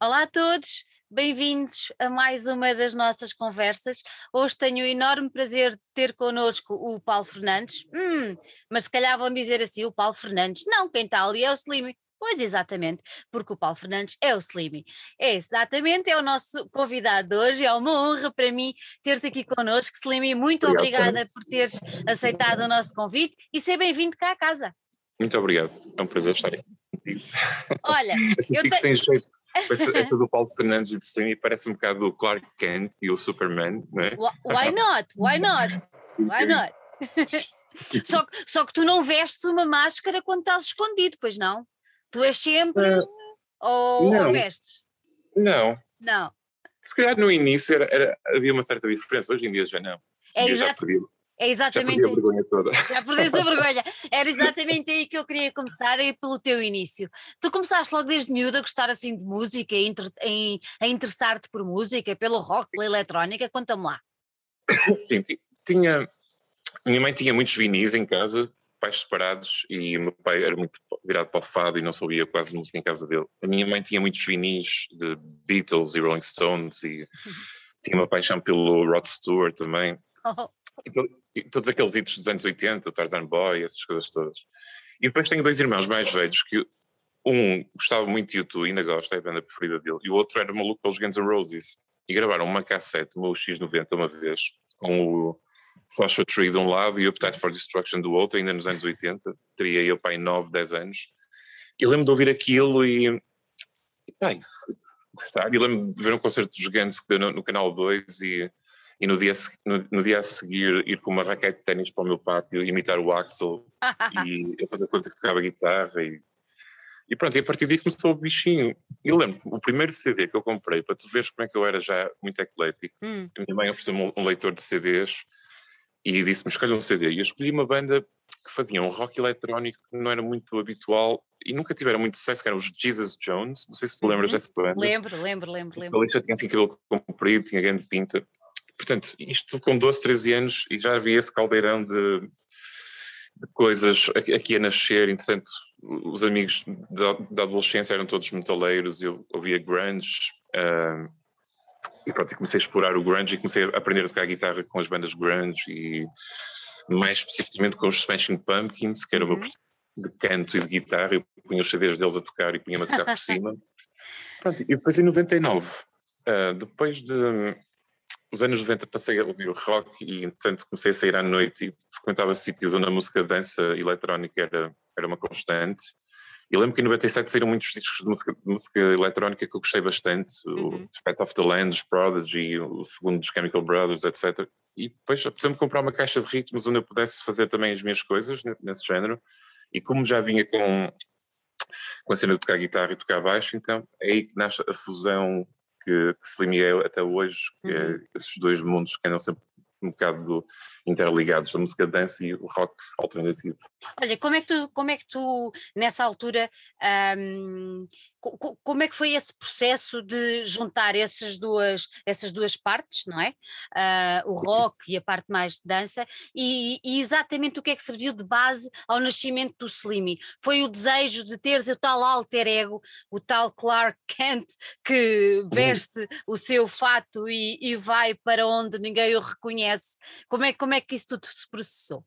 Olá a todos, bem-vindos a mais uma das nossas conversas. Hoje tenho o enorme prazer de ter connosco o Paulo Fernandes. Hum, mas se calhar vão dizer assim: o Paulo Fernandes. Não, quem está ali é o Slimy. Pois exatamente, porque o Paulo Fernandes é o Slimy. É exatamente, é o nosso convidado de hoje. É uma honra para mim ter-te aqui connosco, Slimy. Muito Obrigado, obrigada por teres aceitado o nosso convite e ser bem-vindo cá à casa. Muito obrigado, é um prazer estar contigo. Olha, Assim eu fico te- sem jeito. Essa, essa do Paulo Fernandes e do Streamy parece um bocado o Clark Kent e o Superman, não é? Wh- Why not? Why not? Why not? só, que- só que tu não vestes uma máscara quando estás escondido, pois não? Tu és sempre. Eh, ou, ou não. vestes? Não, Não. se calhar no início era, era- havia uma certa diferença, hoje em dia já não. É, já exa- perdi, é exatamente. a vergonha toda. Já perdeste a vergonha. Era exatamente aí que eu queria começar, aí pelo teu início. Tu começaste logo desde miúda a gostar assim de música, a, interessar-te por música, pelo rock, pela eletrónica, conta-me lá. Sim, ti- tinha. Minha mãe tinha muitos vinis em casa, pais separados, e o meu pai era muito virado para o fado e não sabia quase música em casa dele. A minha mãe tinha muitos vinis de Beatles e Rolling Stones, e tinha uma paixão pelo Rod Stewart também. Oh, E, to- todos aqueles hits dos anos 80, o Tarzan Boy, essas coisas todas. E depois tenho dois irmãos mais velhos que um gostava muito de YouTube, ainda gosta, é a banda preferida dele, e o outro era maluco pelos Guns N' Roses. E gravaram uma cassete, uma X90 uma vez, com o Joshua Tree de um lado e o Appetite for Destruction do outro, ainda nos anos 80. Teria eu, pai, 9, 10 anos. E lembro de ouvir aquilo e. e foi gostar. E lembro de ver um concerto dos Guns que deu no, no Canal 2 e, e no, dia, a no, no dia a seguir ir com uma raquete de ténis para o meu pátio, imitar o Axel e eu fazer conta que tocava guitarra e, e pronto, e a partir daí começou o bichinho. E eu lembro, o primeiro CD que eu comprei, para tu veres como é que eu era já muito eclético, hum, a minha mãe ofereceu-me um, um leitor de CDs e disse-me, escolha um CD. E eu escolhi uma banda que fazia um rock eletrónico que não era muito habitual e nunca tiveram muito sucesso, que eram os Jesus Jones, não sei se te lembras Uhum. dessa banda. lembro, lembro, lembro, A lembro. lista tinha assim cabelo comprido, tinha grande pinta. Portanto, isto com 12, 13 anos e já havia esse caldeirão de, de coisas aqui a nascer. Entretanto, os amigos da, da adolescência eram todos metaleiros, eu ouvia grunge. ah, e pronto, comecei a explorar o grunge e comecei a aprender a tocar guitarra com as bandas grunge e mais especificamente com os Smashing Pumpkins, que era o meu Uhum. de canto e de guitarra. Eu punha os CDs deles a tocar e punha-me a tocar por cima. Pronto, e depois em 99, ah, depois de os anos 90 passei a ouvir o rock e entretanto comecei a sair à noite e frequentava sítios onde a música de dança eletrónica era, era uma constante. E lembro que em 97 saíram muitos discos de música, de música eletrónica que eu gostei bastante, Uhum. o Fat of the Land, os Prodigy, o segundo dos Chemical Brothers, etc. E depois apesar-me comprar uma caixa de ritmos onde eu pudesse fazer também as minhas coisas ne- nesse género. E como já vinha com, com a cena de tocar guitarra e tocar baixo, então é aí que nasce a fusão que, que se limia até hoje, que é Uhum. esses dois mundos que andam sempre um bocado interligados, a música dança e o rock alternativo. Olha, como é que tu, como é que tu nessa altura, como é que foi esse processo de juntar essas duas, essas duas partes, não é? Ah, o rock e a parte mais de dança, e, e exatamente o que é que serviu de base ao nascimento do Slimy? Foi o desejo de teres o tal alter ego, o tal Clark Kent que veste o seu fato e, e vai para onde ninguém o reconhece. Como é, como é que isso tudo se processou?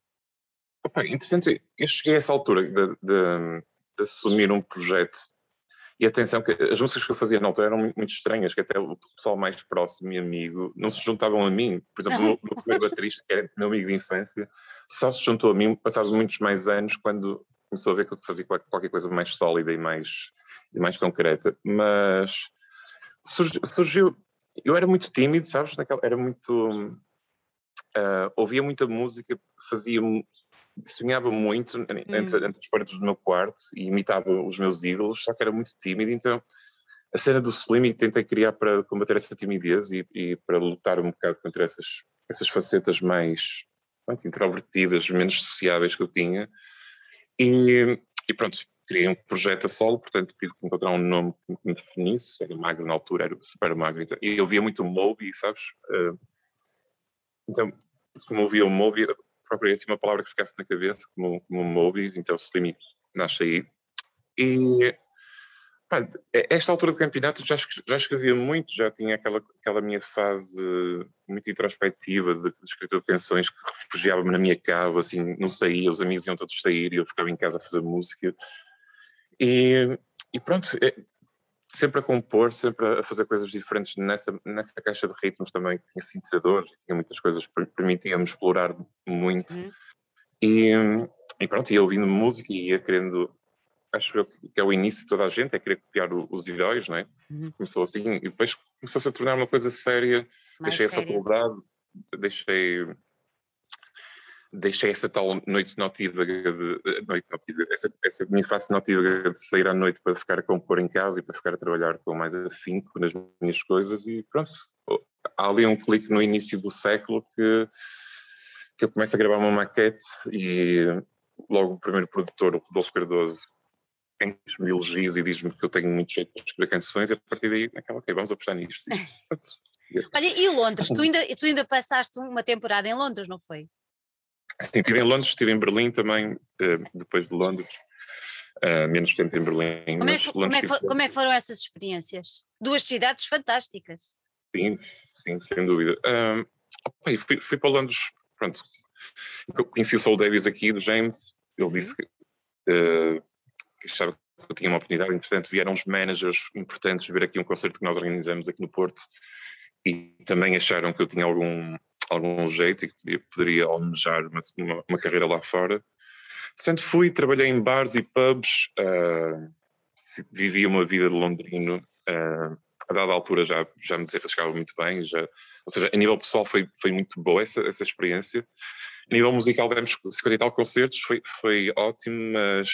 Opa, interessante, eu cheguei a essa altura de, de- de assumir um projeto e atenção que as músicas que eu fazia na altura eram muito, estranhas, que até o pessoal mais próximo e amigo não se juntavam a mim. Por exemplo, o meu, primeiro baterista, que era meu amigo de infância, só se juntou a mim passados muitos mais anos quando começou a ver que eu fazia qualquer coisa mais sólida e mais, e mais concreta. Mas surgiu, surgiu- eu era muito tímido, sabes? Naquela, era muito. Ah, ouvia muita música, fazia sonhava muito entre, Hum. entre as paredes do meu quarto e imitava os meus ídolos, só que era muito tímido, então a cena do Slim tentei criar para combater essa timidez e, e para lutar um bocado contra essas, essas facetas mais introvertidas, menos sociáveis que eu tinha. E, e pronto, criei um projeto a solo, portanto tive que encontrar um nome que me definisse, era magro na altura, era super magro, então, e eu via muito Moby, sabes? Eh, então, como eu via o Moby, procurei assim uma palavra que ficasse na cabeça, como, como Moby, então Slim nasce aí. E Pá, esta altura do campeonato já, já escrevia muito, já tinha aquela, aquela minha fase muito introspectiva de, de escrita de canções que refugiava-me na minha casa, assim, não saía, os amigos iam todos sair e eu ficava em casa a fazer música. E, e pronto, é, sempre a compor, sempre a fazer coisas diferentes nessa, nessa caixa de ritmos também, que tinha sintetizadores, tinha muitas coisas que permitiam-me explorar muito. Uhum. E, e pronto, ia ouvindo música e ia querendo acho que é o início de toda a gente, é querer copiar o, os heróis, não é? Uhum. Começou assim, e depois começou-se a tornar uma coisa séria, Mais deixei séria. a faculdade, deixei deixei essa tal noite notívaga de, noite notívaga, essa, essa minha face notívaga de sair à noite para ficar a compor em casa e para ficar a trabalhar com mais afinco nas minhas coisas e pronto, há ali um clique no início do século que, que eu começo a gravar uma maquete e logo o primeiro produtor, o Rodolfo Cardoso, enche-me elogios e diz-me que eu tenho muito jeito para escrever canções e a partir daí, naquela, ok, vamos apostar nisto. Olha, e Londres? Tu ainda, tu ainda passaste uma temporada em Londres, não foi? Sim, estive em Londres, estive em Berlim também, uh, depois de Londres, uh, menos tempo em Berlim. Como é, que, como, é que, como é, que, foram essas experiências? Duas cidades fantásticas. Sim, sim, sem dúvida. Uh, opa, fui, fui, para Londres, pronto, conheci o Saul Davis aqui, do James, ele disse uhum. que, uh, que achava que eu tinha uma oportunidade, entretanto vieram uns managers importantes ver aqui um concerto que nós organizamos aqui no Porto e também acharam que eu tinha algum algum jeito e que poderia, poderia almejar uma, uma, uma, carreira lá fora. Portanto, fui, trabalhei em bares e pubs, uh, vivi uma vida de londrino, uh, a dada altura já, já me desenrascava muito bem, já, ou seja, a nível pessoal foi, foi muito boa essa, essa experiência. A nível musical demos 50 e tal concertos, foi, foi ótimo, mas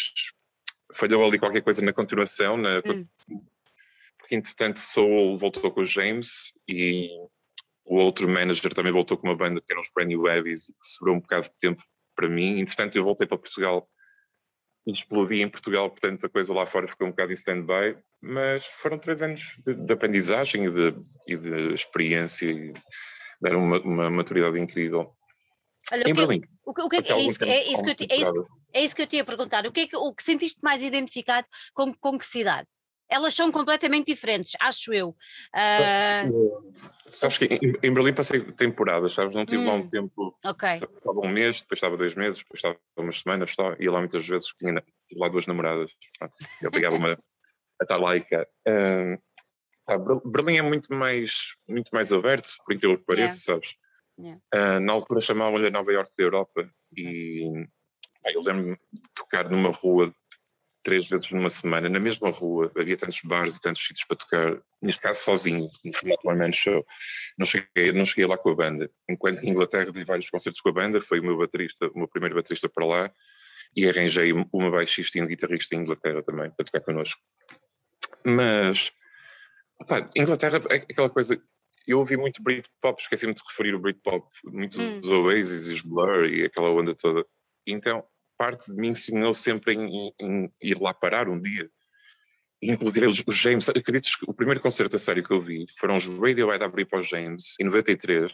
falhou ali qualquer coisa na continuação, na, hum. porque entretanto Soul voltou com o James e o outro manager também voltou com uma banda que eram os Brand New Heavies e que sobrou um bocado de tempo para mim. Entretanto, eu voltei para Portugal e explodi em Portugal, portanto a coisa lá fora ficou um bocado em stand-by, mas foram três anos de, de aprendizagem e de, e de, experiência e deram uma, uma maturidade incrível. Olha, em Berlim. O que, o que, é, isso, é, isso que eu, é, isso, é isso que eu te ia perguntar. O que é que, o que sentiste mais identificado com, com que cidade? Elas são completamente diferentes, acho eu. Uh... Sabes que em, em, Berlim passei temporadas, sabes? Não tive hum, lá um hum, tempo. Ok. Estava um mês, depois estava dois meses, depois estava umas semanas só, ia lá muitas vezes, tinha tive lá duas namoradas. Pronto, eu pegava uma a estar lá Uh, ah, Berlim é muito mais, muito mais aberto, por aquilo que pareça, yeah. sabes? Yeah. Uh, na altura chamavam-lhe Nova York da Europa e ah, eu lembro-me de tocar numa rua três vezes numa semana, na mesma rua, havia tantos bares e tantos sítios para tocar, neste caso sozinho, no formato One Man Show. Não cheguei, não cheguei lá com a banda. Enquanto em Inglaterra dei vários concertos com a banda, foi o meu baterista, o meu primeiro baterista para lá, e arranjei uma baixista e um guitarrista em Inglaterra também, para tocar connosco. Mas, opa, Inglaterra é aquela coisa, eu ouvi muito Britpop, esqueci-me de referir o Britpop, muito hum. os Oasis e os Blur e aquela onda toda. Então, parte de mim sonhou sempre em, em, em, ir lá parar um dia. Inclusive os, os James, acreditas que o primeiro concerto a sério que eu vi foram os Radiohead a abrir para os James em 93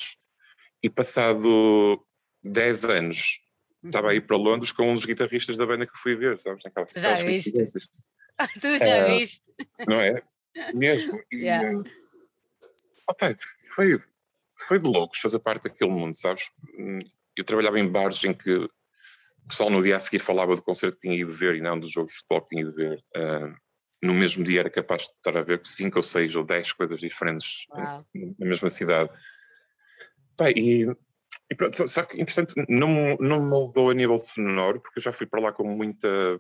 e passado 10 anos estava aí para Londres com um dos guitarristas da banda que fui ver, sabes? Já viste? tu já é, viste? Não é? Mesmo. E, yeah. opa, foi, foi de loucos fazer parte daquele mundo, sabes? Eu trabalhava em bares em que o pessoal no dia a seguir falava do concerto que tinha ido ver e não do jogo de futebol que tinha ido ver. Uh, no mesmo dia era capaz de estar a ver cinco ou seis ou dez coisas diferentes Uau. na mesma cidade. Pá, e, e pronto, só que, interessante, não, não me moldou a nível sonoro, porque eu já fui para lá com muita,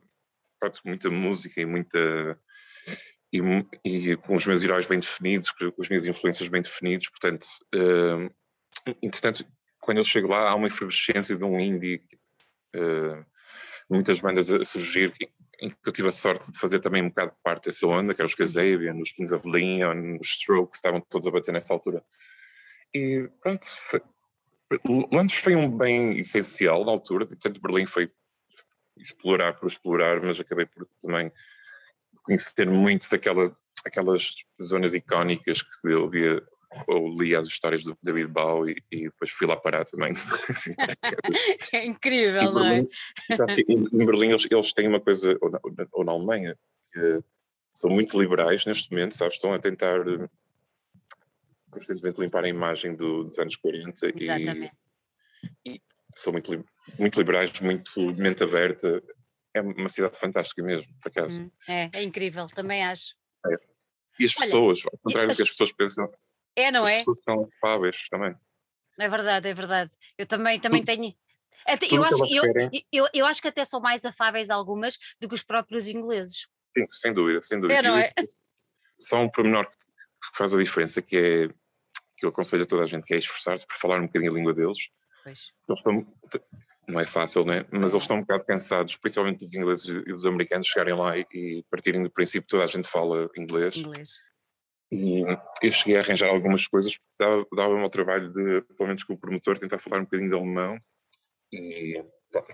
pronto, muita música e muita. E, e, com os meus heróis bem definidos, com as minhas influências bem definidos, portanto, uh, entretanto, quando eu chego lá há uma efervescência de um indie muitas bandas a surgir em que eu tive a sorte de fazer também um bocado parte dessa onda, que eram os Kazabian, os Kings of Leon, os Strokes, estavam todos a bater nessa altura. E pronto, foi, Londres foi um bem essencial na altura, tanto Berlim foi explorar por explorar, mas acabei por também conhecer muito daquela, aquelas zonas icónicas que eu via ou li as histórias do David Bowie e, e depois fui lá parar também. assim, é incrível, não é? Em Berlim eles, eles, têm uma coisa, ou na, ou na Alemanha, que são muito liberais neste momento, sabes? Estão a tentar uh, constantemente limpar a imagem do, dos anos 40 Exatamente. e, e são muito, muito liberais, muito mente aberta. É uma cidade fantástica mesmo, por acaso. Hum, é, é incrível, também acho. É. E as Olha, pessoas, ao contrário do que as pessoas pensam, é, não as é? As pessoas são afáveis também. É verdade, é verdade. Eu também, também tenho. Até, eu, acho, eu, eu, eu, acho que até são mais afáveis algumas do que os próprios ingleses. Sim, sem dúvida, sem dúvida. É, não é? Só um pormenor que faz a diferença, que é que eu aconselho a toda a gente, que é esforçar-se por falar um bocadinho a língua deles. Pois. Eles estão, não é fácil, né? mas eles estão um bocado cansados, principalmente dos ingleses e dos americanos, chegarem lá e, e partirem do princípio que toda a gente fala inglês. inglês. E eu cheguei a arranjar algumas coisas porque dava-me dava ao trabalho de, pelo menos com o promotor, tentar falar um bocadinho de alemão. E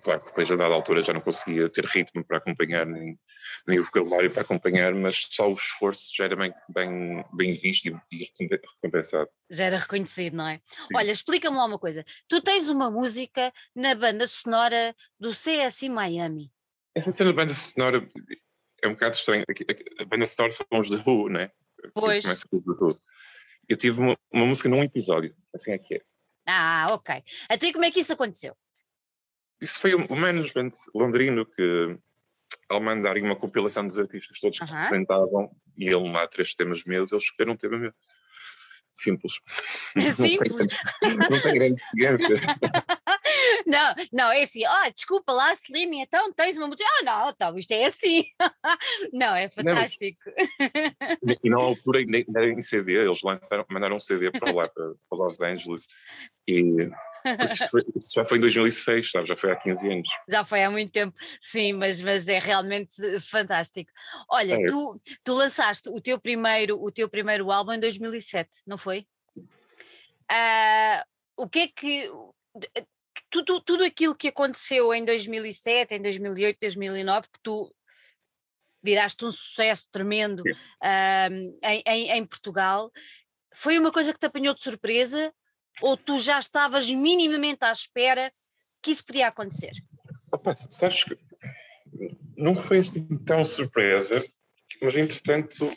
claro que depois a dada altura já não conseguia ter ritmo para acompanhar, nem, nem o vocabulário para acompanhar, mas só o esforço já era bem, bem, bem visto e, recompensado. Já era reconhecido, não é? Sim. Olha, explica-me lá uma coisa. Tu tens uma música na banda sonora do CSI Miami. Essa cena da banda sonora é um bocado estranho. A banda sonora são os The Who, não é? Pois. Os The Who. Eu tive uma, uma música num episódio, assim é que é. Ah, ok. Até como é que isso aconteceu? Isso foi o management londrino que, ao mandarem uma compilação dos artistas todos que uh -huh. representavam, e ele lá três temas meus, eles escolheram um tema meu. Simples. Simples. Não tem, grande ciência. Não, não, é assim, oh, desculpa lá, Slim, então tens uma música. Ah, não, então isto é assim. Não, é fantástico. Não, e na altura, nem era em CD, eles lançaram, mandaram um CD para lá, para, para Los Angeles, e foi, já foi em 2006, sabe? já foi há 15 anos. Já foi há muito tempo, sim, mas, mas é realmente fantástico. Olha, é. tu, tu lançaste o teu, primeiro, o teu primeiro álbum em 2007, não foi? Uh, o que é que. Tudo, tudo aquilo que aconteceu em 2007, em 2008, 2009, que tu viraste um sucesso tremendo em, em, em Portugal, foi uma coisa que te apanhou de surpresa ou tu já estavas minimamente à espera que isso podia acontecer? Opa, sabes que não foi assim tão surpresa, mas entretanto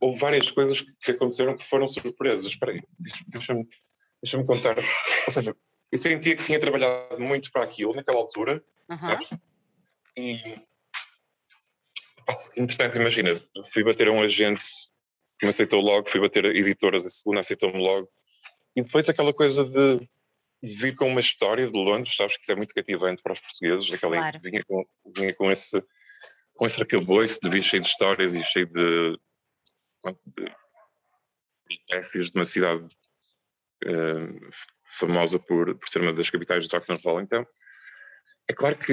houve várias coisas que aconteceram que foram surpresas. Espera aí, deixa-me deixa contar. Ou seja, eu sentia que tinha trabalhado muito para aquilo naquela altura, uhum. sabes? E entretanto, imagina, fui bater a um agente que me aceitou logo, fui bater a editoras, a segunda aceitou-me logo, e depois aquela coisa de vir com uma história de Londres, sabes que isso é muito cativante para os portugueses, aquela claro. vinha, com, vinha com esse com esse arcabouço de vir cheio de histórias e cheio de, de, de uma cidade uh, famosa por, por ser uma das capitais do rock and roll. Então, é claro que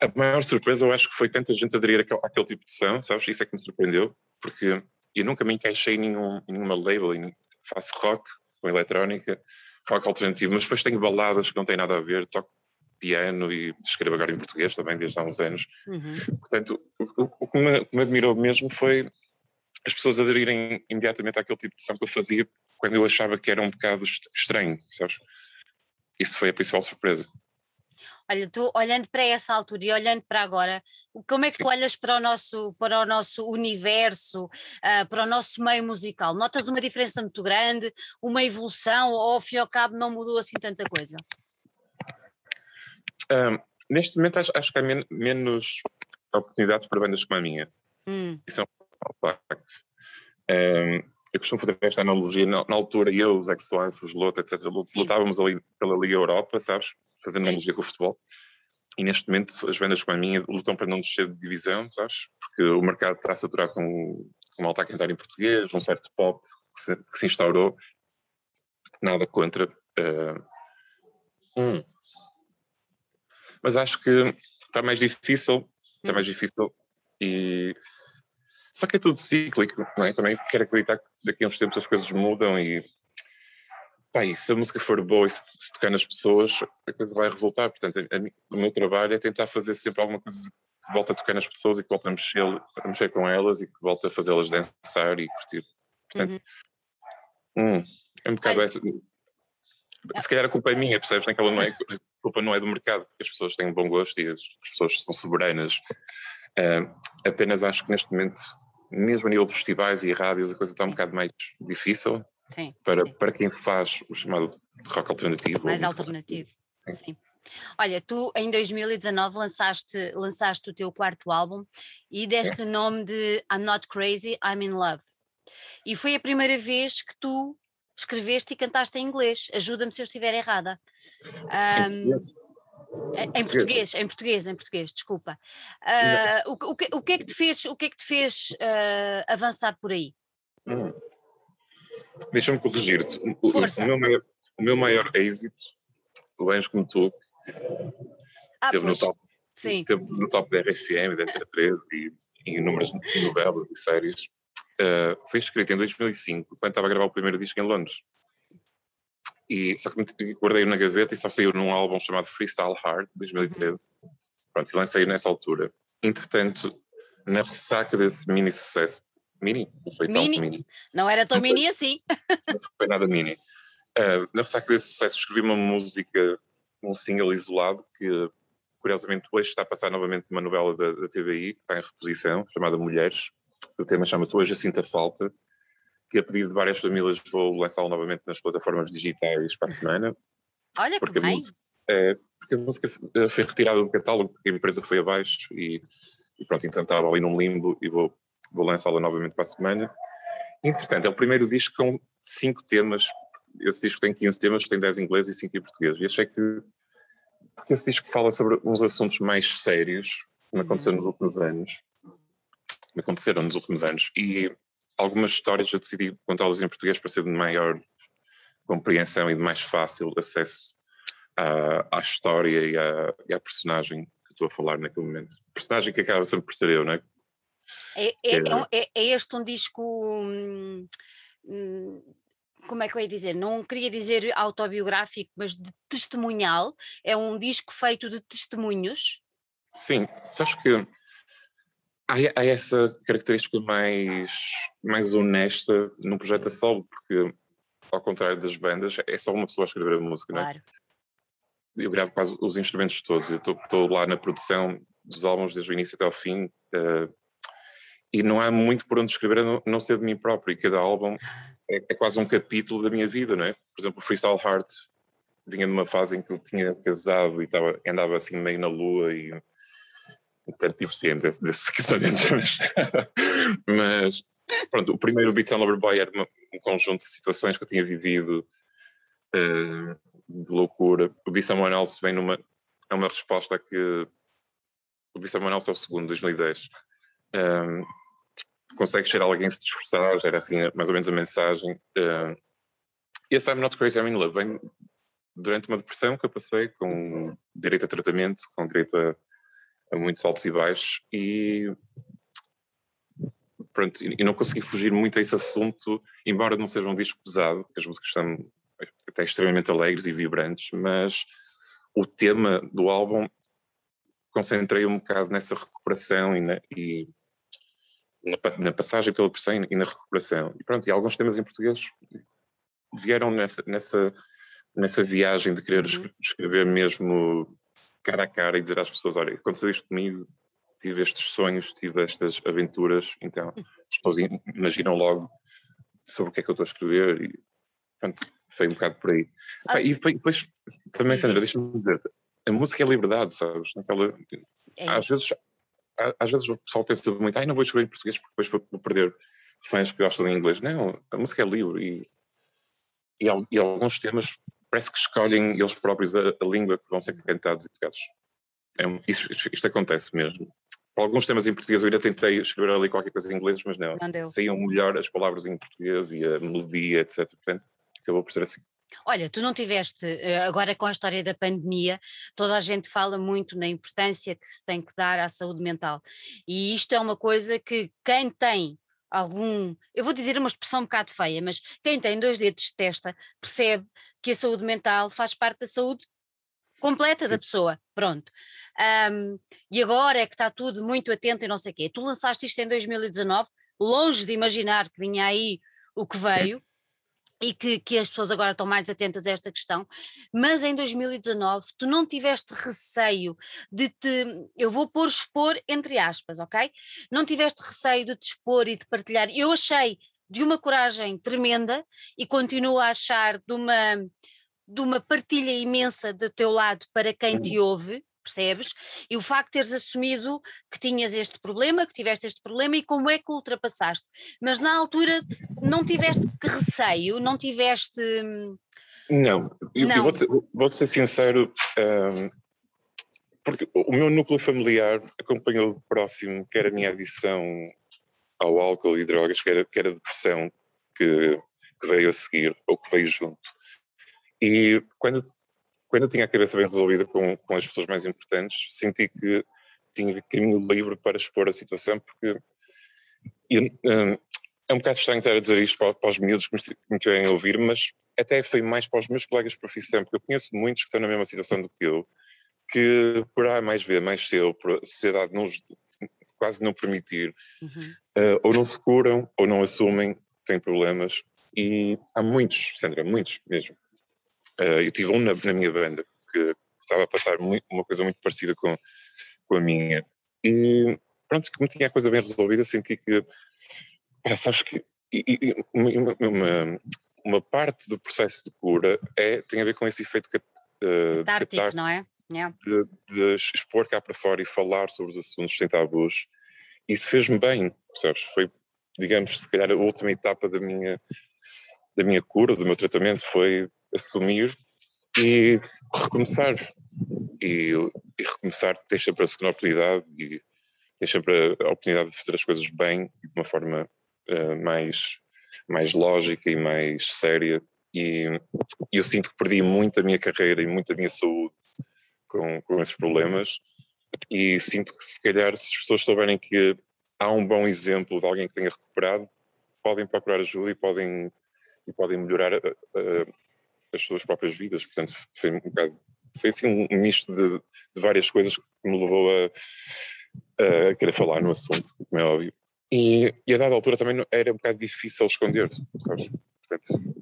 a maior surpresa eu acho que foi tanta gente aderir àquele, àquele tipo de som, sabes? Isso é que me surpreendeu, porque eu nunca me encaixei em, nenhum, em nenhuma label, em, faço rock, com eletrónica, rock alternativo, mas depois tenho baladas que não têm nada a ver, toco piano e escrevo agora em português também desde há uns anos. Uhum. Portanto, o, o, o, que me, o, que me, admirou mesmo foi as pessoas aderirem imediatamente àquele tipo de som que eu fazia quando eu achava que era um bocado estranho, sabes? Isso foi a principal surpresa. Olha, tu olhando para essa altura e olhando para agora, como é que tu olhas para o nosso, para o nosso universo, uh, para o nosso meio musical? Notas uma diferença muito grande, uma evolução, ou ao fim e ao cabo não mudou assim tanta coisa? Um, neste momento acho, acho que há men menos oportunidades para bandas como a minha. Hum. Isso é um facto. Um, eu costumo fazer esta analogia, na, na altura eu, os Ex-Wife, os Lota, etc., lutávamos ali pela Liga Europa, sabes? fazendo analogia com o futebol. E neste momento as vendas com a minha lutam para não descer de divisão, sabes? Porque o mercado está saturado com, com malta a cantar em português, um certo pop que se, que se instaurou. Nada contra. Uh, hum. Mas acho que está mais difícil, está mais difícil e só que é tudo cíclico, não é? Também quero acreditar que daqui a uns tempos as coisas mudam e pá, e se a música for boa e se, se, tocar nas pessoas, a coisa vai revoltar. Portanto, a, a, o meu trabalho é tentar fazer sempre alguma coisa que volte a tocar nas pessoas e que volte a mexer, a mexer com elas e que volte a fazê-las dançar e curtir. Portanto, uhum. hum, é um bocado essa. Se calhar a culpa é minha, percebes? Naquela não é, a culpa não é do mercado, porque as pessoas têm bom gosto e as, as pessoas são soberanas Uh, apenas acho que neste momento, mesmo a nível de festivais e rádios, a coisa está um bocado mais difícil sim, para, sim. para quem faz o chamado rock alternativo. Mais alternativo, sim. sim. Olha, tu em 2019 lançaste, lançaste o teu quarto álbum e deste o nome de I'm Not Crazy, I'm in Love. E foi a primeira vez que tu escreveste e cantaste em inglês. Ajuda-me se eu estiver errada. Um, em, português, em português, em português, desculpa. Uh, o, o, que, o que é que te fez, o que é que te fez uh, avançar por aí? Hum. Deixa-me corrigir-te. O, o, meu maior, o meu maior êxito, o Anjo como tu, ah, teve, no top, Sim. teve no top da RFM, da Antena 13 e em inúmeras novelas e séries. Uh, foi escrito em 2005, quando estava a gravar o primeiro disco em Londres. E só que guardei na gaveta e só saiu num álbum chamado Freestyle Hard, de 2013. Uhum. Pronto, e lancei nessa altura. Entretanto, na ressaca desse mini sucesso, mini? Não foi mini. tão mini. Não era tão não mini foi, assim. Não foi nada mini. Uh, na ressaca desse sucesso, escrevi uma música um single isolado que, curiosamente, hoje está a passar novamente uma novela da, da TVI, que está em reposição, chamada Mulheres. O tema chama-se Hoje a Sinta Falta, que a pedido de várias famílias vou lançá-lo novamente nas plataformas digitais para a semana. Olha porque que bem! Música, é, porque a música foi retirada do catálogo, porque a empresa foi abaixo e, e pronto, então estava ali num limbo e vou, vou lançá-la novamente para a semana. Entretanto, é o primeiro disco com cinco temas esse disco tem 15 temas, tem 10 em inglês e 5 em português. E achei que, porque esse disco fala sobre uns assuntos mais sérios que me aconteceram nos últimos anos, me aconteceram nos últimos anos, e algumas histórias eu decidi contá-las em português para ser de maior compreensão e de mais fácil acesso à, à história e à, e à, personagem que estou a falar naquele momento. Personagem que acaba sempre por ser eu, não é? É, é, é, é, é este um disco hum, hum como é que eu ia dizer? Não queria dizer autobiográfico, mas de testemunhal. É um disco feito de testemunhos. Sim, sabes que há, essa característica mais, mais honesta num projeto a solo, porque ao contrário das bandas, é só uma pessoa a escrever a música, claro. não é? Eu gravo quase os instrumentos todos, eu estou lá na produção dos álbuns desde o início até ao fim, uh, e não há muito por onde escrever a não, não ser de mim próprio, e cada álbum é, é, quase um capítulo da minha vida, não é? Por exemplo, o Freestyle Heart vinha numa fase em que eu tinha casado e estava, andava assim meio na lua e portanto ciência desse, questionamento mas pronto, o primeiro Beats on Lover Boy era uma, um conjunto de situações que eu tinha vivido uh, de loucura. O Be Someone Else vem numa é uma resposta que o Be Someone Else é o segundo, 2010 um, consegue ser alguém se esforçar, era assim mais ou menos a mensagem. Uh, esse I'm Not Crazy, I'm in Love vem durante uma depressão que eu passei com direito a tratamento, com direito a, a muitos altos e baixos e pronto, e não consegui fugir muito a esse assunto, embora não seja um disco pesado, as músicas são até extremamente alegres e vibrantes, mas o tema do álbum concentrei um bocado nessa recuperação e, na, e na, na, passagem pela pressão e na recuperação. E pronto, e alguns temas em português vieram nessa, nessa, nessa viagem de querer uhum. escrever mesmo cara a cara e dizer às pessoas, olha, aconteceu isto comigo, tive estes sonhos, tive estas aventuras, então hum. as pessoas imaginam logo sobre o que é que eu estou a escrever e pronto, foi um bocado por aí. Ah, e depois, também, Sandra, deixa-me dizer, a música é liberdade, sabes? Naquela, é. Às vezes às vezes o pessoal pensa muito, ai, não vou escrever em português porque depois vou perder fãs que gostam de inglês. Não, a música é livre e, e, e alguns temas parece que escolhem eles próprios a, a língua que vão ser cantados e tocados. É, isso, isto, isto, acontece mesmo. Para alguns temas em português eu ainda tentei escrever ali qualquer coisa em inglês, mas não. não Saíam melhor as palavras em português e a melodia, etc. Portanto, acabou por ser assim. Olha, tu não tiveste, eh, agora com a história da pandemia, toda a gente fala muito na importância que se tem que dar à saúde mental. E isto é uma coisa que quem tem algum, eu vou dizer uma expressão um bocado feia, mas quem tem dois dedos de testa percebe que a saúde mental faz parte da saúde completa da pessoa. Pronto. Um, e agora é que está tudo muito atento e não sei o quê. Tu lançaste isto em 2019, longe de imaginar que vinha aí o que veio. Sim e que, que, as pessoas agora estão mais atentas a esta questão, mas em 2019 tu não tiveste receio de te, eu vou pôr expor entre aspas, ok? Não tiveste receio de te expor e de partilhar. Eu achei de uma coragem tremenda e continuo a achar de uma, de uma partilha imensa do teu lado para quem te uhum. ouve, percebes? E o facto de teres assumido que tinhas este problema, que tiveste este problema e como é que o ultrapassaste. Mas na altura não tiveste que receio, não tiveste. Não, eu, não. eu vou-te, vou ser sincero, um, porque o meu núcleo familiar acompanhou próximo, quer a minha adição ao álcool e drogas, quer, quer a depressão que, que veio a seguir, ou que veio junto. E quando quando eu tinha a cabeça bem resolvida com, com as pessoas mais importantes, senti que tinha caminho livre para expor a situação, porque eu, um, é um bocado estranho estar a dizer isto para, para os miúdos que me, que me tiverem a ouvir, mas até foi mais para os meus colegas de profissão, porque eu conheço muitos que estão na mesma situação do que eu, que por A mais B, mais C, por a sociedade não, quase não permitir, uhum. uh, ou não se curam, ou não assumem têm problemas, e há muitos, Sandra, muitos mesmo, eu tive um na, na, minha banda que estava a passar muito, uma coisa muito parecida com, com a minha. E pronto, como tinha a coisa bem resolvida, senti que, ah, sabes que e, e, uma, uma, uma, parte do processo de cura é, tem a ver com esse efeito uh, Catártico, não é? Yeah. De, de, expor cá para fora e falar sobre os assuntos sem tabus. Isso fez-me bem, sabes? Foi, digamos, se calhar a última etapa da minha, da minha cura, do meu tratamento, foi assumir e recomeçar. E, e recomeçar tem sempre a segunda oportunidade e sempre a, oportunidade de fazer as coisas bem de uma forma uh, mais, mais lógica e mais séria. E, eu sinto que perdi muito a minha carreira e muito a minha saúde com, com esses problemas. E sinto que, se calhar, se as pessoas souberem que há um bom exemplo de alguém que tenha recuperado, podem procurar ajuda e podem, e podem melhorar a, a, as suas próprias vidas. Portanto, foi um bocado, foi assim um misto de, de várias coisas que me levou a, a, querer falar no assunto, como é óbvio. E, e a dada altura também era um bocado difícil esconder, sabes? Portanto,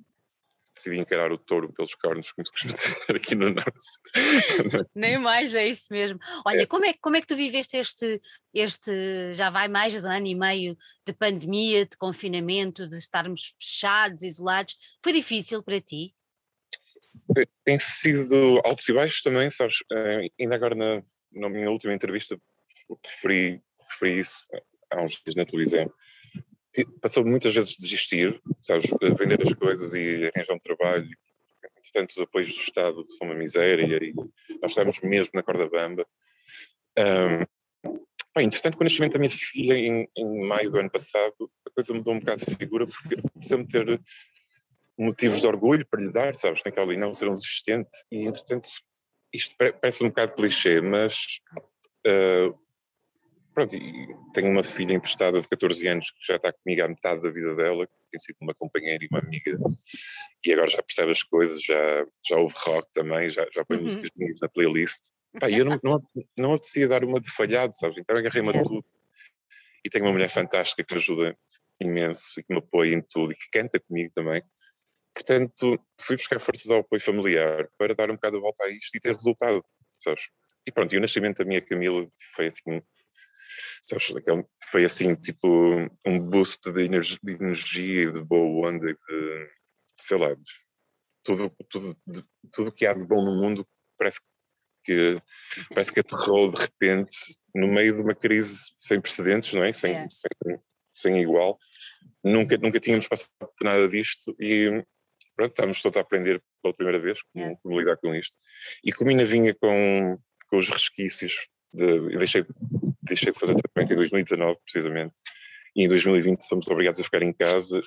decidi encarar o touro pelos cornos, como se costuma dizer aqui no Norte. Nem mais, é isso mesmo. Olha, é. Como, é, como é que tu viveste este, este, já vai mais de um ano e meio de pandemia, de confinamento, de estarmos fechados, isolados? Foi difícil para ti? Tem sido altos e baixos também, sabes? Uh, ainda agora na, na minha última entrevista referi, referi isso há uns dias na televisão. Passou muitas vezes desistir, sabes? Vender as coisas e arranjar um trabalho. Entretanto, os apoios do Estado são uma miséria e nós estamos mesmo na corda bamba. Um, bem, entretanto, com o nascimento da minha filha em, em maio do ano passado, a coisa mudou um bocado de figura porque precisamos ter motivos de orgulho para lhe dar, sabes? Tem que ali não ser um desistente. E, entretanto, isto parece um bocado clichê, mas. Uh, pronto, tenho uma filha emprestada de 14 anos que já está comigo há metade da vida dela, que tem sido uma companheira e uma amiga, e agora já percebe as coisas, já, já ouve rock também, já, já põe uhum. músicas minhas na playlist. Pá, e eu não, não, não apetecia dar uma de falhado, sabes? Então agarrei-me a tudo. E tenho uma mulher fantástica que me ajuda imenso e que me apoia em tudo e que canta comigo também. Portanto, fui buscar forças ao apoio familiar para dar um bocado a volta a isto e ter resultado, sabes? E pronto, e o nascimento da minha Camila foi assim, sabes, foi assim, tipo, um boost de energia, de, de boa onda, de, sei lá, tudo, tudo, de, tudo que há de bom no mundo parece que parece que aterrou de repente no meio de uma crise sem precedentes, não é? Sem, é. sem, sem igual. Nunca, nunca tínhamos passado por nada disto e pronto, estamos todos a aprender pela primeira vez como, é. como lidar com isto. E como ainda vinha com, com os resquícios, de, eu deixei, deixei de fazer tratamento em 2019, precisamente, e em 2020 fomos obrigados a ficar em casa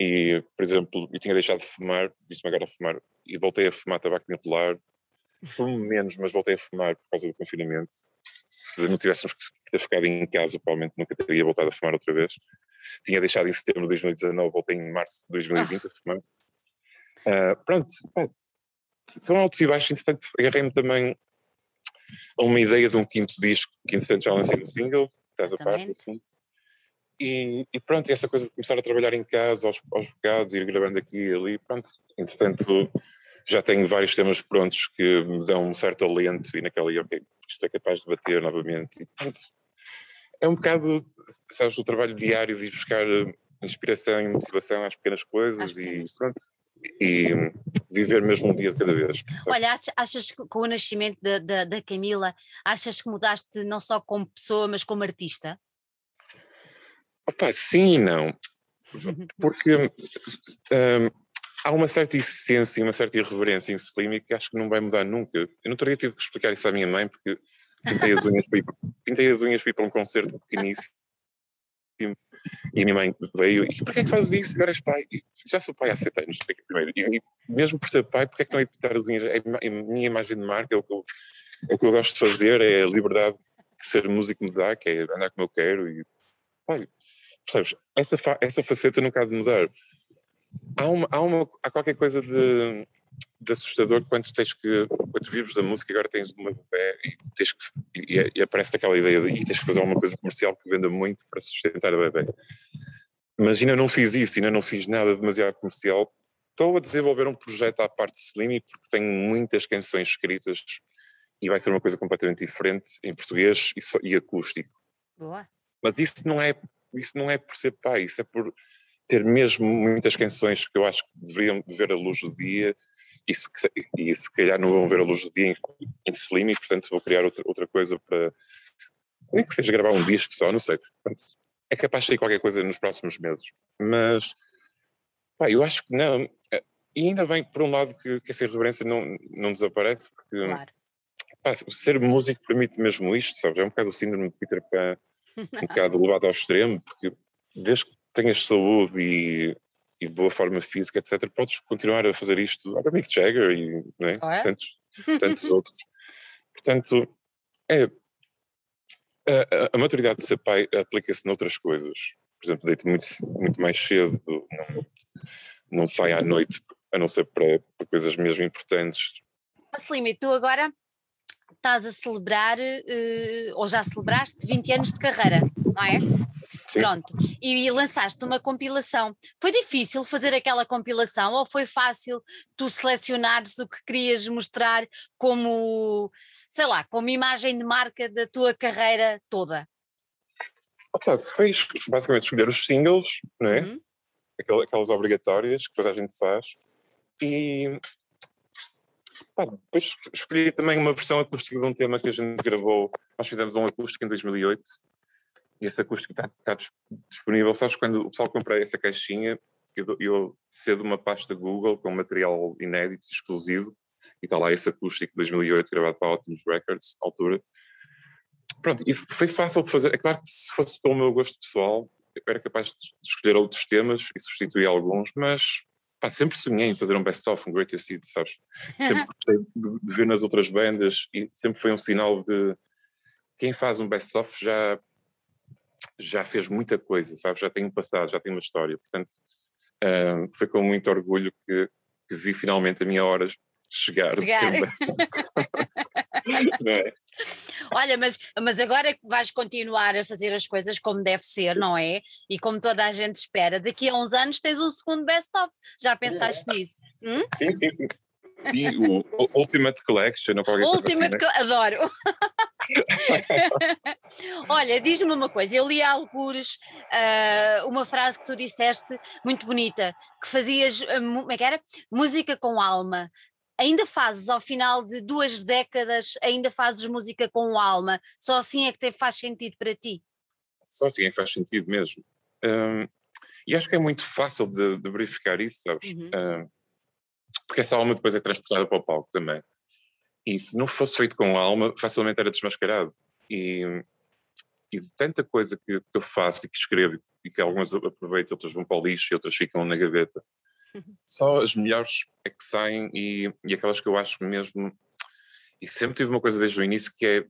e, por exemplo, eu tinha deixado de fumar, disse-me agora a fumar, e voltei a fumar tabaco de enrolar, fumo menos, mas voltei a fumar por causa do confinamento. Se não tivéssemos que ter ficado em casa, provavelmente nunca teria voltado a fumar outra vez. Tinha deixado em setembro de 2019, voltei em março de 2020 ah. a fumar. Uh, pronto, bom, foram altos e baixos, entretanto agarrei-me também a uma ideia de um quinto disco que entretanto já lancei no single, estás a par do assunto. e, e, pronto, essa coisa de começar a trabalhar em casa, aos, aos bocados, ir gravando aqui e ali, pronto. Entretanto, já tenho vários temas prontos que me dão um certo alento e naquela, ok, isto é capaz de bater novamente. E pronto. É um bocado, sabes, o trabalho diário de ir buscar inspiração e motivação às pequenas coisas e pronto. E viver mesmo um dia de cada vez. Sabe? Olha, achas que com o nascimento da, da, da Camila, achas que mudaste não só como pessoa, mas como artista? Opa, sim e não. Porque um, há uma certa essência e uma certa irreverência em Slim que acho que não vai mudar nunca. Eu não teria tido que explicar isso à minha mãe porque pintei as unhas para ir, pintei as unhas para ir para um concerto pequeníssimo. E a minha mãe veio e porquê é que fazes isso? Agora és pai. E já sou pai há sete anos. Primeiro. E, mesmo por ser pai, porquê é que não é pintar as unhas? É a minha imagem de marca, é o que eu, é o que eu gosto de fazer, é a liberdade que ser músico me dá, que é andar como eu quero. E, pai, percebes? Essa, fa essa faceta nunca há de mudar. Há, uma, há, uma, há qualquer coisa de, de assustador quando tens que, quando vives da música agora tens uma bebé e, tens que, e, e aparece aquela ideia de e tens que fazer alguma coisa comercial que venda muito para sustentar a bebé. Mas ainda não fiz isso, ainda não fiz nada demasiado comercial. Estou a desenvolver um projeto à parte de Slimmy porque tenho muitas canções escritas e vai ser uma coisa completamente diferente em português e, so, e acústico. Boa. Mas isso não é isso não é por ser pai, isso é por ter mesmo muitas canções que eu acho que deveriam ver a luz do dia e se, e se calhar não vão ver a luz do dia em, em slim e portanto vou criar outra, outra coisa para nem que seja gravar um disco só, não sei. Portanto, é capaz de sair qualquer coisa nos próximos meses. Mas pá, eu acho que não. Eh, e ainda bem que por um lado que, que essa irreverência não, não desaparece, porque claro. pá, ser músico permite mesmo isto, sabes? É um bocado o síndrome de Peter Pan um bocado levado ao extremo, porque desde que tenhas saúde e, e boa forma física, etc., podes continuar a fazer isto. Olha, Mick Jagger e né? oh, é? tantos, tantos outros. Portanto, é, a, a, maturidade de ser pai aplica-se noutras coisas. Por exemplo, deito muito, muito mais cedo, não, não saio à noite, a não ser para, para coisas mesmo importantes. Slim, tu agora estás a celebrar, uh, ou já celebraste, 20 anos de carreira, não é? Sim. Pronto, e, e lançaste uma compilação. Foi difícil fazer aquela compilação ou foi fácil tu selecionares o que querias mostrar como, sei lá, como imagem de marca da tua carreira toda? Opa, foi basicamente escolher os singles, não é? Uhum. Aquelas obrigatórias que toda a gente faz. E Pá, depois escolhi também uma versão acústica de um tema que a gente gravou. Nós fizemos um acústico em 2008 e esse acústico está, está disponível. Sabes quando o pessoal compra essa caixinha, eu, eu cedo uma pasta Google com material inédito, exclusivo, e está lá esse acústico de 2008 gravado para Optimus Records, altura. Pronto, e foi fácil de fazer. É claro que se fosse pelo meu gosto pessoal, eu era capaz de escolher outros temas e substituir alguns, mas pá, sempre sonhei em fazer um best-of, um greatest hits, sabes? Sempre gostei de, de, ver nas outras bandas e sempre foi um sinal de quem faz um best-of já, já fez muita coisa, sabes? Já tem um passado, já tem uma história. Portanto, uh, foi com muito orgulho que, que vi finalmente a minha hora chegar. chegar. é? Olha, mas, mas agora que vais continuar a fazer as coisas como deve ser, não é? E como toda a gente espera, daqui a uns anos tens um segundo best-of. Já pensaste é. nisso? Hum? Sim, sim, sim. Sim, o, Ultimate Collection. Ultimate, assim, adoro. Olha, diz-me uma coisa, eu li há algures uh, uma frase que tu disseste muito bonita, que fazias, uh, como é que era? Música com alma ainda fazes ao final de duas décadas, ainda fazes música com alma, só assim é que faz sentido para ti? Só assim é que faz sentido mesmo. Um, e acho que é muito fácil de, de verificar isso, sabes? Uhum. Um, porque essa alma depois é transportada para o palco também. E se não fosse feito com alma, facilmente era desmascarado. E, e de tanta coisa que, que eu faço e que escrevo, e que algumas aproveito, outras vão para o lixo e outras ficam na gaveta, só as melhores é que saem e, e aquelas que eu acho mesmo. E sempre tive uma coisa desde o início que é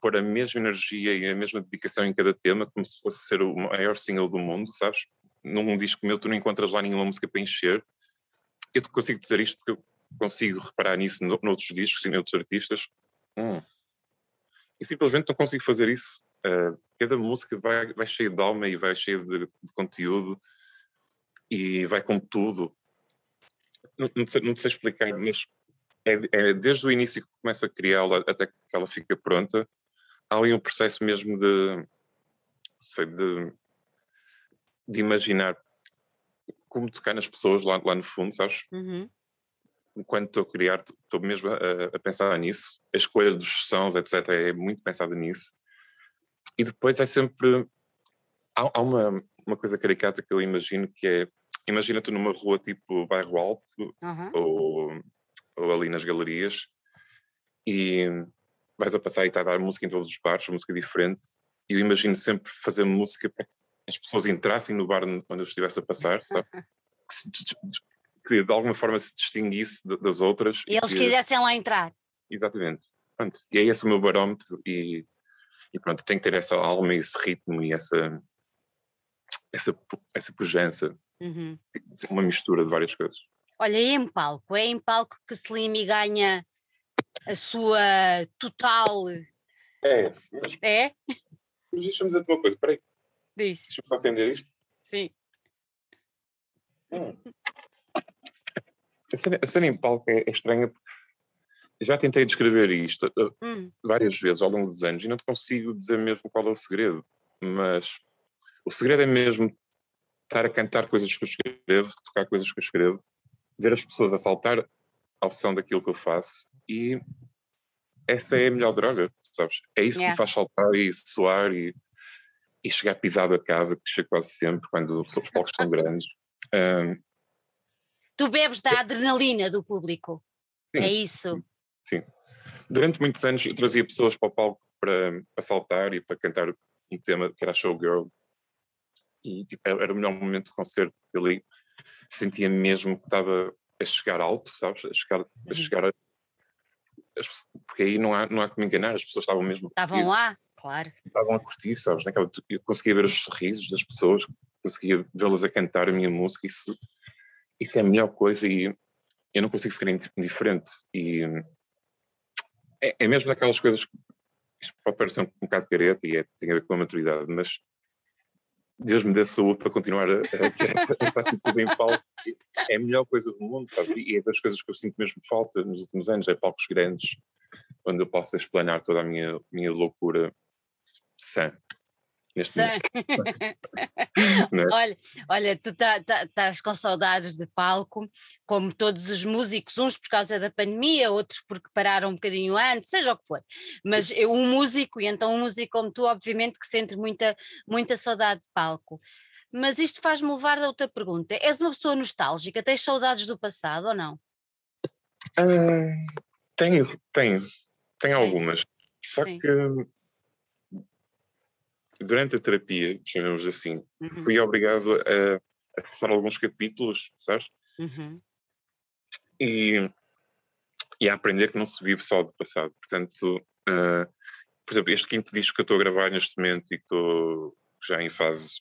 pôr a mesma energia e a mesma dedicação em cada tema, como se fosse ser o maior single do mundo, sabes? Num disco meu tu não encontras lá nenhuma música para encher. Eu consigo dizer isto porque eu consigo reparar nisso noutros discos e noutros artistas. Hum. E simplesmente não consigo fazer isso Uh, cada música vai, vai cheia de alma e vai cheia de, de conteúdo e vai com tudo. Não, não, sei, não sei explicar, mas é, é, desde o início que começa a criá-la até que ela fica pronta, há ali um processo mesmo de, sei, de, de imaginar como tocar nas pessoas lá, lá no fundo, sabes? Uhum. Enquanto estou a criar, estou mesmo a, a, pensar nisso. A escolha dos sons, etc., é muito pensada nisso. E depois é sempre. Há, há uma, uma coisa caricata que eu imagino que é. Imagina tu numa rua tipo bairro alto uhum. ou, ou ali nas galerias e vais a passar e está a dar música em todos os bares, música diferente. E eu imagino sempre fazer música para que as pessoas entrassem no bar onde eu estivesse a passar, sabe? Que, de alguma forma se distinguisse das outras. E, e eles que, quisessem lá entrar. Exatamente. Pronto. E é esse o meu barómetro e, e pronto, tem que ter essa alma e esse ritmo e essa essa, essa pujança. Uhum. Uma mistura de várias coisas. Olha, e em palco? É em palco que Slimmy ganha a sua total. É. É? Mas deixa-me dizer-te uma coisa, peraí. Diz. Deixa-me só acender isto. Sim. Hum. A, cena, a cena em palco é, é estranha porque já tentei descrever isto uh, hum. várias vezes ao longo dos anos e não te consigo dizer mesmo qual é o segredo, mas o segredo é mesmo estar a cantar coisas que eu escrevo, tocar coisas que eu escrevo, ver as pessoas a saltar ao som daquilo que eu faço e essa é a melhor droga, sabes? É isso yeah. que me faz saltar e soar e, e chegar pisado a casa, que chega quase sempre quando os palcos são grandes. Um, tu bebes da adrenalina do público, sim, é isso? Sim. Durante muitos anos eu trazia pessoas para o palco para, para saltar e para cantar um tema que era Showgirl e tipo, era o melhor momento do concerto. Eu ali sentia mesmo que estava a chegar alto, sabes? A chegar, a uhum. chegar a, porque aí não há, não há como enganar, as pessoas estavam mesmo Estavam lá, claro. Estavam a curtir, sabes? Naquela, eu conseguia ver os sorrisos das pessoas, conseguia vê-las a cantar a minha música, isso, isso é a melhor coisa e eu não consigo ficar indiferente. E é, é mesmo daquelas coisas que isto pode parecer um, bocado careta e é, tem a ver com a maturidade, mas Deus me dê saúde para continuar a, a ter essa, essa, atitude em palco. É a melhor coisa do mundo, sabe? E é das coisas que eu sinto mesmo falta nos últimos anos, é palcos grandes, onde eu possa explanar toda a minha, minha loucura sã é? olha, olha, tu estás tá, tá, com saudades de palco, como todos os músicos, uns por causa da pandemia, outros porque pararam um bocadinho antes, seja o que for. Mas eu, um músico, e então um músico como tu, obviamente que sente muita, muita saudade de palco. Mas isto faz-me levar a outra pergunta. És uma pessoa nostálgica? Tens saudades do passado ou não? Uh, tenho, tenho. Tenho algumas. Só Sim. que durante a terapia, chamemos assim, uhum. fui obrigado a, a acessar alguns capítulos, sabes? Uhum. E, e a aprender que não se vive só do passado. Portanto, uh, por exemplo, este quinto disco que eu estou a gravar neste momento e que estou já em fase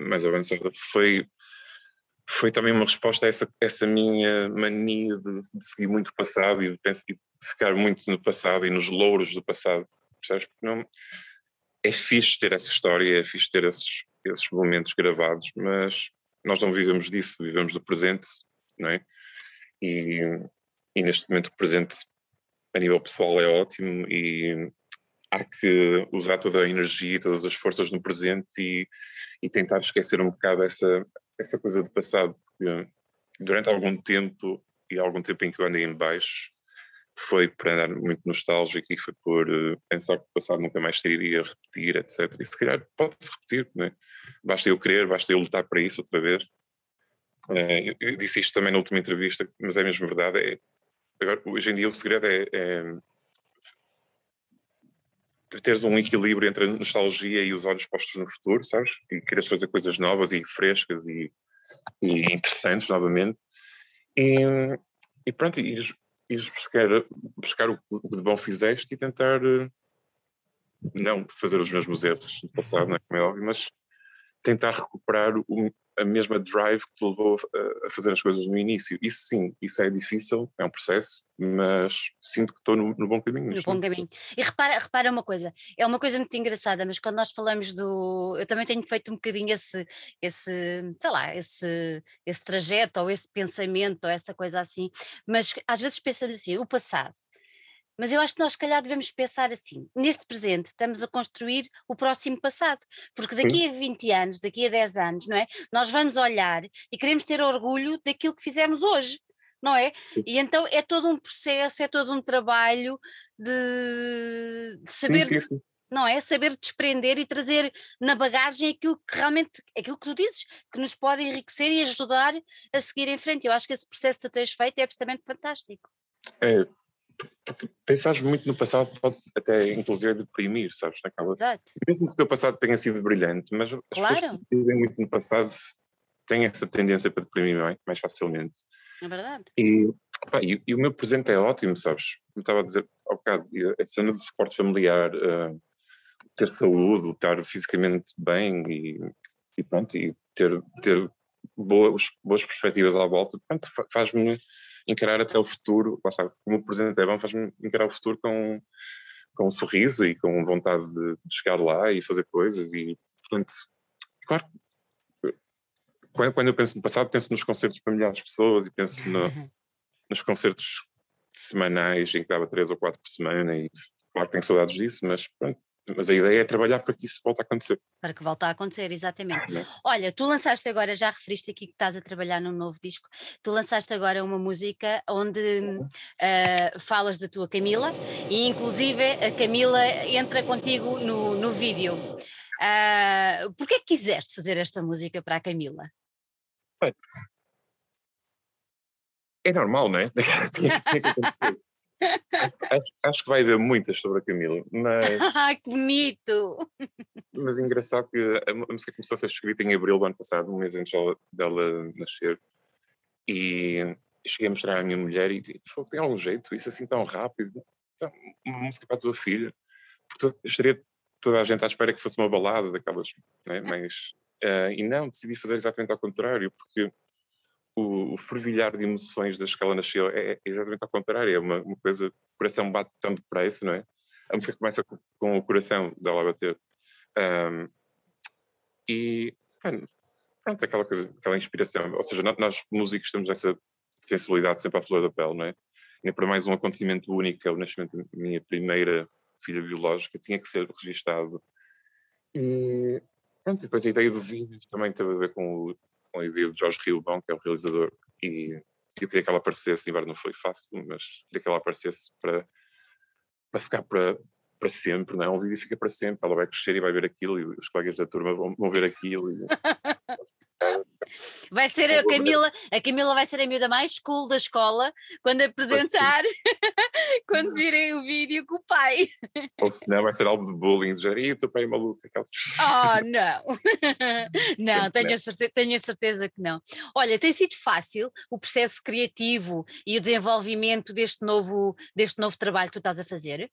mais avançada, foi, foi também uma resposta a essa, essa minha mania de, de seguir muito o passado e de, pensar, de ficar muito no passado e nos louros do passado. Percebes? Porque não é fixe ter essa história, é fixe ter esses, esses momentos gravados, mas nós não vivemos disso, vivemos do presente, não é? E, e neste momento o presente a nível pessoal é ótimo e há que usar toda a energia, todas as forças no presente e, e tentar esquecer um bocado essa, essa coisa do passado, porque durante algum tempo e algum tempo em que eu andei em baixo, foi por andar muito nostálgico e foi por uh, pensar que o passado nunca mais se iria repetir, etc. E se calhar pode-se repetir, né? basta eu querer, basta eu lutar para isso outra vez. Uh, eu, disse isto também na última entrevista, mas é mesmo verdade. É, agora, hoje em dia o segredo é, é teres um equilíbrio entre a nostalgia e os olhos postos no futuro, sabes? E queres fazer coisas novas e frescas e, e interessantes novamente. E, e pronto, e ires buscar, buscar o que de bom fizeste e tentar eh, não fazer os mesmos erros do passado, não é? Como é óbvio, mas tentar recuperar o, a mesma drive que te levou a, fazer as coisas no início. Isso sim, isso é difícil, é um processo, mas sinto que estou no, no bom caminho. No bom caminho. E repara, repara uma coisa, é uma coisa muito engraçada, mas quando nós falamos do. Eu também tenho feito um bocadinho esse, esse sei lá, esse, esse trajeto, ou esse pensamento, ou essa coisa assim, mas às vezes pensamos assim, o passado. Mas eu acho que nós, se calhar, devemos pensar assim: neste presente, estamos a construir o próximo passado, porque daqui Sim. a 20 anos, daqui a 10 anos, não é? Nós vamos olhar e queremos ter orgulho daquilo que fizemos hoje, não é? E então é todo um processo, é todo um trabalho de, de saber. Sim, sim, não é? Saber desprender e trazer na bagagem aquilo que realmente, aquilo que tu dizes, que nos pode enriquecer e ajudar a seguir em frente. Eu acho que esse processo que tu tens feito é absolutamente fantástico. É, porque pensares muito no passado pode até inclusive deprimir, sabes? Naquela... Exato. Mesmo que o teu passado tenha sido brilhante, mas as claro. pessoas que vivem muito no passado têm essa tendência para deprimir mais, mais facilmente. É verdade. E, e, e, o meu presente é ótimo, sabes? Como estava a dizer ao bocado, a cena de suporte familiar, uh, ter saúde, estar fisicamente bem e, e pronto, e ter, ter boas, boas perspectivas à volta, faz-me encarar até o futuro, como o presente é bom, faz-me encarar o futuro com, com um sorriso e com vontade de, chegar lá e fazer coisas e, portanto, claro, quando eu penso no passado, penso nos concertos para milhares de pessoas e penso no, nos concertos semanais em que dava três ou quatro por semana e claro que tenho saudades disso, mas pronto, mas a ideia é trabalhar para que isso volte a acontecer. Para que volte a acontecer, exatamente. É? Olha, tu lançaste agora, já referiste aqui que estás a trabalhar num novo disco, tu lançaste agora uma música onde uh, falas da tua Camila e inclusive a Camila entra contigo no, no vídeo. Uh, Porquê que quiseste fazer esta música para a Camila? É normal, não é? tinha, tinha que acontecer acho, acho, acho, que vai haver muitas sobre a Camila, mas. Ah, que bonito! Mas engraçado que a, música começou a ser escrita em abril do ano passado, um mês antes dela, nascer. E cheguei a mostrar à minha mulher e disse: tem algum jeito, isso assim tão rápido? Então, uma música para a tua filha. Porque estaria toda a gente à espera que fosse uma balada daquelas, né? mas. Uh, e não, decidi fazer exatamente ao contrário, porque o, o fervilhar de emoções que ela nasceu é, é exatamente ao contrário, é uma, uma, coisa, o coração bate tão depressa, não é? A música começa com, com o coração dela a bater. Um, e, pronto, aquela coisa, aquela inspiração, ou seja, nós, músicos temos essa sensibilidade sempre à flor da pele, não é? E para mais um acontecimento único, é o nascimento da minha primeira filha biológica, tinha que ser registado. E pronto, depois a ideia do vídeo também teve a ver com o, com a ideia de Jorge Riobão, que é o realizador, e eu queria que ela aparecesse, embora não foi fácil, mas queria que ela aparecesse para, para ficar para, para sempre, não é? Um vídeo fica para sempre, ela vai crescer e vai ver aquilo, e os colegas da turma vão, vão ver aquilo. E... Vai ser a Camila, a Camila vai ser a miúda mais cool da escola quando apresentar, quando virem o vídeo com o pai. Ou se não, vai ser algo de bullying, dizer, e o teu pai é maluco. Aquela... Oh, não. não, tenho a, certeza, tenho a certeza que não. Olha, tem sido fácil o processo criativo e o desenvolvimento deste novo, deste novo trabalho que tu estás a fazer?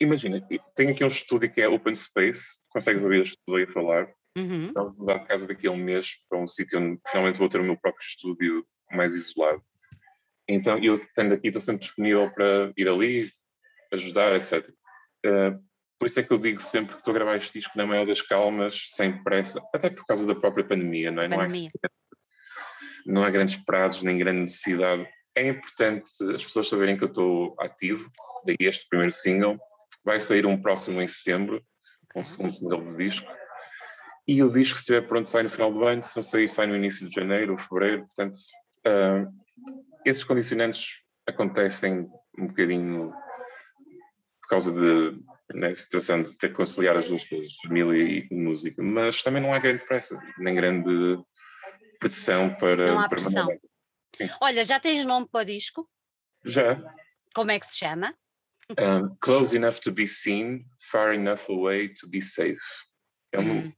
Imagina, tenho aqui um estúdio que é Open Space, consegues ouvir as pessoas a falar, Uhum. A mudar de casa daqui a um mês para um sítio onde finalmente vou ter o meu próprio estúdio mais isolado. Então, eu estando aqui, estou sempre disponível para ir ali, ajudar, etc. Uh, eh, por isso é que eu digo sempre que estou a gravar este disco na maior das calmas, sem pressa, até por causa da própria pandemia, não é? Pandemia. Não, há, não há grandes prazos, nem grande necessidade. É importante as pessoas saberem que eu estou ativo, daí este primeiro single. Vai sair um próximo em setembro, um segundo single do disco e o disco, se estiver pronto, sai no final do ano, se não sair, sai no início de janeiro ou fevereiro. Portanto, uh, esses condicionantes acontecem um bocadinho por causa de né, situação de ter que conciliar as duas coisas, família e música, mas também não há grande pressa, nem grande pressão para. Não há para pressão. Olha, já tens nome para o disco? Já. Como é que se chama? Um, close enough to be seen, far enough away to be safe. É uma, hum.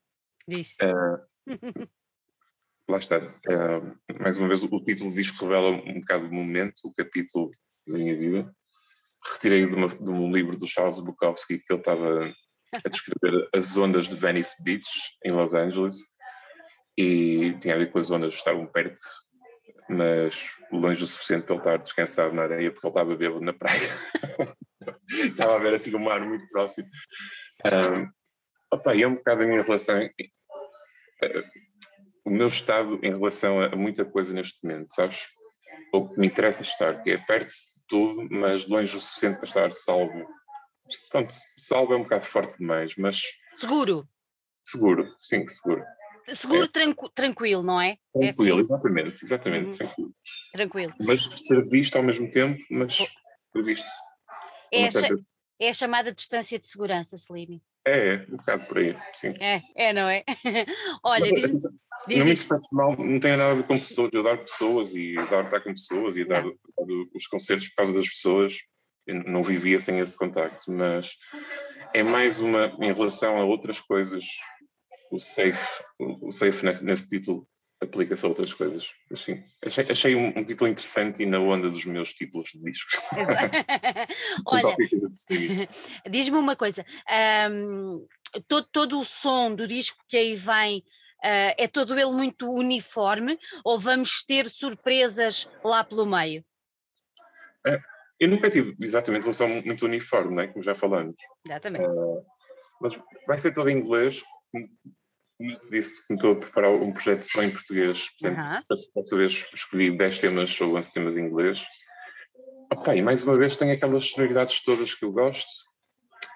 Diz. Uh, lá está. Uh, mais uma vez, o título do disco revela um bocado o momento, o capítulo da minha vida. Retirei de, uma, de um livro do Charles Bukowski que ele estava a descrever as ondas de Venice Beach, em Los Angeles. e tinha a ver com as zonas que estavam perto, mas longe o suficiente para ele estar descansado na areia, porque ele estava bêbado na praia. estava a ver assim o mar muito próximo. Um, opa, e é um bocado a minha relação, o meu estado em relação a, a muita coisa neste momento, sabes? O que me interessa estar, que é perto de tudo, mas longe o suficiente para estar salvo. Pronto, salvo é um bocado forte demais, mas. Seguro. Seguro, sim, seguro. Seguro, é. tranqu tranquilo, não é? é tranquilo, é assim? exatamente, exatamente, uhum. tranquilo. Tranquilo. Mas ser visto ao mesmo tempo, mas previsto. É, certa... é a chamada distância de segurança, Slim. É, um bocado por aí, sim. É, é não é? Olha, mas, diz, diz isso. Personal, não tem nada a ver com pessoas, eu dar pessoas e dar estar com pessoas e dar, dar, os concertos por causa das pessoas, eu não vivia sem esse contacto, mas é mais uma em relação a outras coisas o safe, o, safe nesse, nesse título aplica-se a outras coisas. Assim, achei, achei um, um, título interessante e na onda dos meus títulos de discos. Olha, diz-me uma coisa: um, todo, todo o som do disco que aí vem. Uh, é todo ele muito uniforme ou vamos ter surpresas lá pelo meio? É, eu nunca tive exatamente um som muito uniforme, né, como já falamos. Exatamente. Uh, mas vai ser todo em inglês, como eu te disse, estou a preparar um projeto só em português, portanto, dessa vez escolhi 10 temas ou 11 temas em inglês. E mais uma vez tem aquelas sonoridades todas que eu gosto.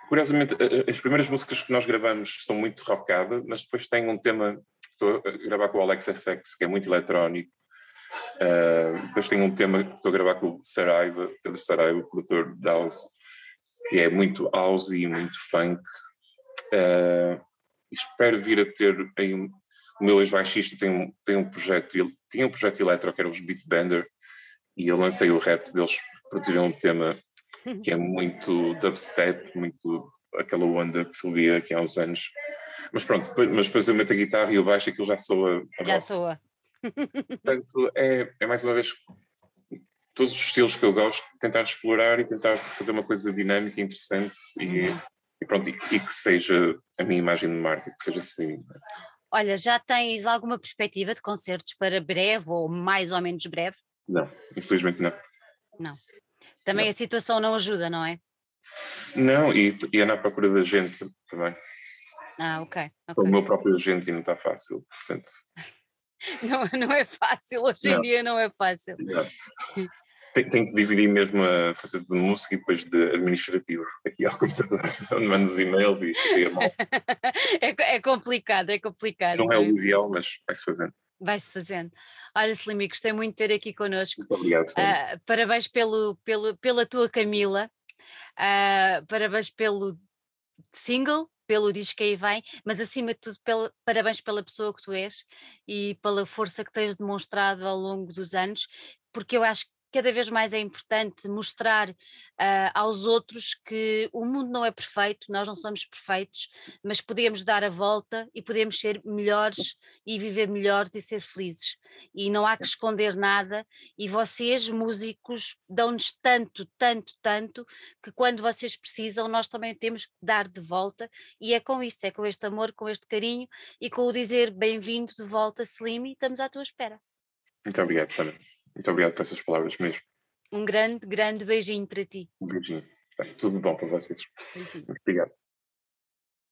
Curiosamente, as primeiras músicas que nós gravamos são muito rockadas, mas depois tem um tema que estou a gravar com o Alex FX, que é muito eletrónico. Uh, depois tem um tema que estou a gravar com o Saraiva, Pedro Saraiva, o produtor de house, que é muito house e muito funk. Uh, espero vir a ter um, o meu ex-baixista tem um, tem um projeto, ele tinha um projeto eletro que era os Beatbender e eu lancei o rap deles, produziram um tema que é muito dubstep, muito aquela onda que se ouvia aqui há uns anos. Mas pronto, depois, mas depois eu meto a guitarra e o baixo aquilo já soa. Já soa. Portanto, é, é mais uma vez todos os estilos que eu gosto, tentar explorar e tentar fazer uma coisa dinâmica, interessante e, uhum e pronto, e, e, que seja a minha imagem de marca, que seja assim. Olha, já tens alguma perspectiva de concertos para breve ou mais ou menos breve? Não, infelizmente não. Não. Também não. a situação não ajuda, não é? Não, e, e anda à procura da gente também. Ah, ok. okay. O meu próprio agente não está fácil, portanto. Não, não é fácil, hoje não. em dia não é fácil. Não. Tenho, que dividir mesmo a faceta de música e depois de administrativo. Aqui ao computador, onde mando os e-mails e escrevo mal. é, é complicado, é complicado. Não é o ideal, mas vai-se fazendo. Vai-se fazendo. Olha, Slimy, gostei muito de ter aqui connosco. Muito obrigado. Uh, parabéns pelo, pelo, pela tua Camila. Uh, parabéns pelo single, pelo disco que aí vem, mas acima de tudo, pela, parabéns pela pessoa que tu és e pela força que tens demonstrado ao longo dos anos, porque eu acho que cada vez mais é importante mostrar uh, aos outros que o mundo não é perfeito, nós não somos perfeitos, mas podemos dar a volta e podemos ser melhores e viver melhores e ser felizes. E não há que esconder nada. E vocês, músicos, dão-nos tanto, tanto, tanto, que quando vocês precisam, nós também temos que dar de volta. E é com isso, é com este amor, com este carinho e com o dizer bem-vindo de volta, Slim, e estamos à tua espera. Muito obrigado, Sandra. Muito obrigado por essas palavras mesmo. Um grande, grande beijinho para ti. Um beijinho. Tudo bom para vocês. Beijinho. Obrigado.